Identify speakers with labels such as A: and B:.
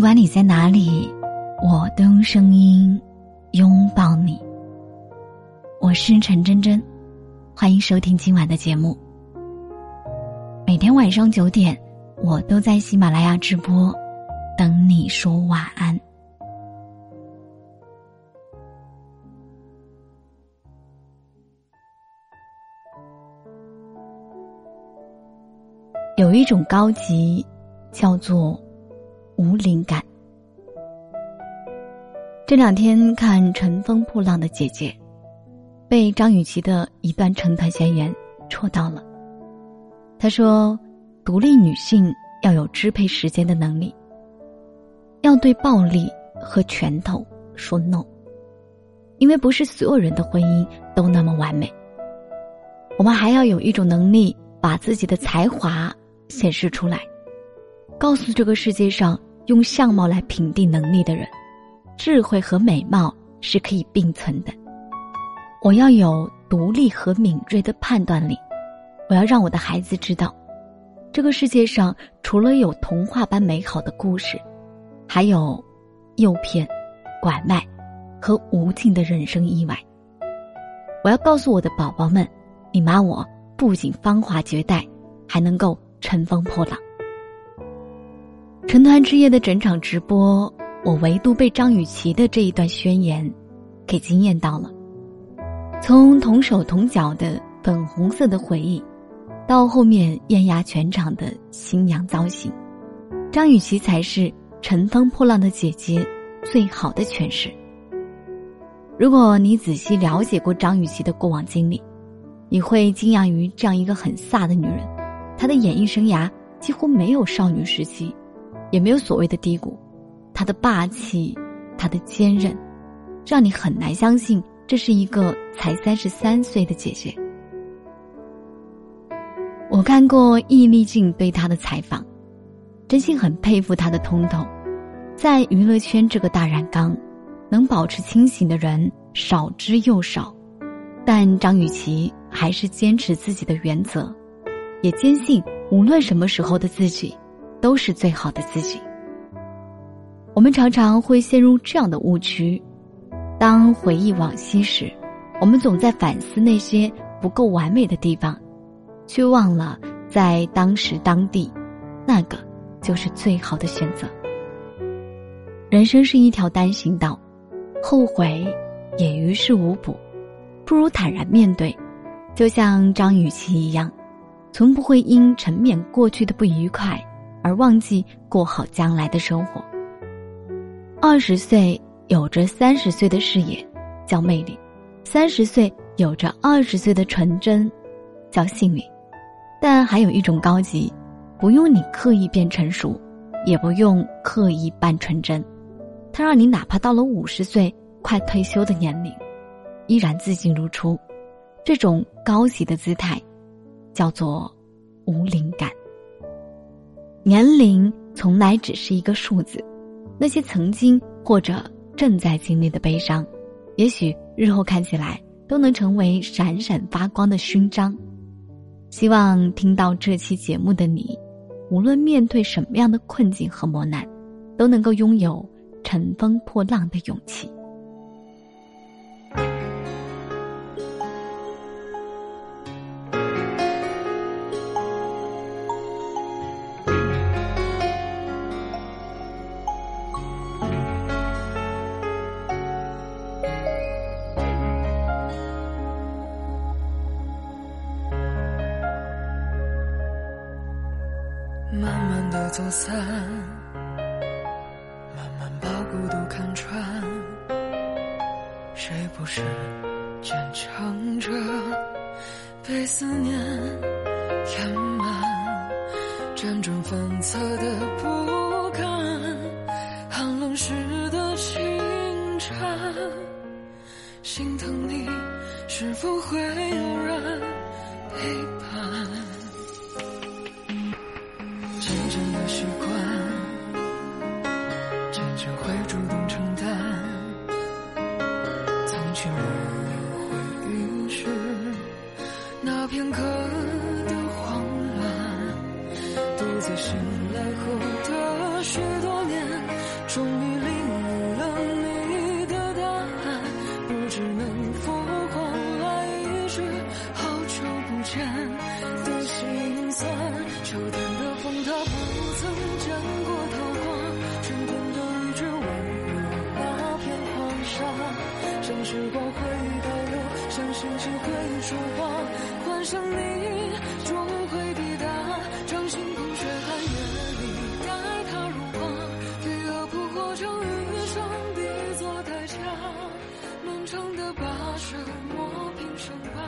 A: 不管你在哪里，我都用声音拥抱你。我是陈真真，欢迎收听今晚的节目。每天晚上九点，我都在喜马拉雅直播，等你说晚安。有一种高级，叫做无灵感。这两天看《乘风破浪的姐姐》，被张雨绮的一段成团宣言戳到了。她说：“独立女性要有支配时间的能力，要对暴力和拳头说 no，因为不是所有人的婚姻都那么完美。我们还要有一种能力，把自己的才华。”显示出来，告诉这个世界上用相貌来评定能力的人，智慧和美貌是可以并存的。我要有独立和敏锐的判断力，我要让我的孩子知道，这个世界上除了有童话般美好的故事，还有诱骗、拐卖和无尽的人生意外。我要告诉我的宝宝们，你妈我不仅芳华绝代，还能够。乘风破浪，成团之夜的整场直播，我唯独被张雨绮的这一段宣言给惊艳到了。从同手同脚的粉红色的回忆，到后面艳压全场的新娘造型，张雨绮才是乘风破浪的姐姐最好的诠释。如果你仔细了解过张雨绮的过往经历，你会惊讶于这样一个很飒的女人。她的演艺生涯几乎没有少女时期，也没有所谓的低谷。她的霸气，她的坚韧，让你很难相信这是一个才三十三岁的姐姐。我看过易立竞对她的采访，真心很佩服她的通透。在娱乐圈这个大染缸，能保持清醒的人少之又少，但张雨绮还是坚持自己的原则。也坚信，无论什么时候的自己，都是最好的自己。我们常常会陷入这样的误区：当回忆往昔时，我们总在反思那些不够完美的地方，却忘了在当时当地，那个就是最好的选择。人生是一条单行道，后悔也于事无补，不如坦然面对，就像张雨绮一样。从不会因沉湎过去的不愉快而忘记过好将来的生活。二十岁有着三十岁的视野，叫魅力；三十岁有着二十岁的纯真，叫幸运。但还有一种高级，不用你刻意变成熟，也不用刻意扮纯真，它让你哪怕到了五十岁快退休的年龄，依然自信如初。这种高级的姿态。叫做无灵感。年龄从来只是一个数字，那些曾经或者正在经历的悲伤，也许日后看起来都能成为闪闪发光的勋章。希望听到这期节目的你，无论面对什么样的困境和磨难，都能够拥有乘风破浪的勇气。
B: 走散，慢慢把孤独看穿。谁不是坚强着，被思念填满，辗转反侧的不甘，寒冷时的清晨，心疼你是否会有人陪伴 future. 流，像星星会说话，幻想你终会抵达，掌心捧雪寒夜里待他融化，飞蛾扑火将余生比作代价，漫长的跋涉。磨平伤疤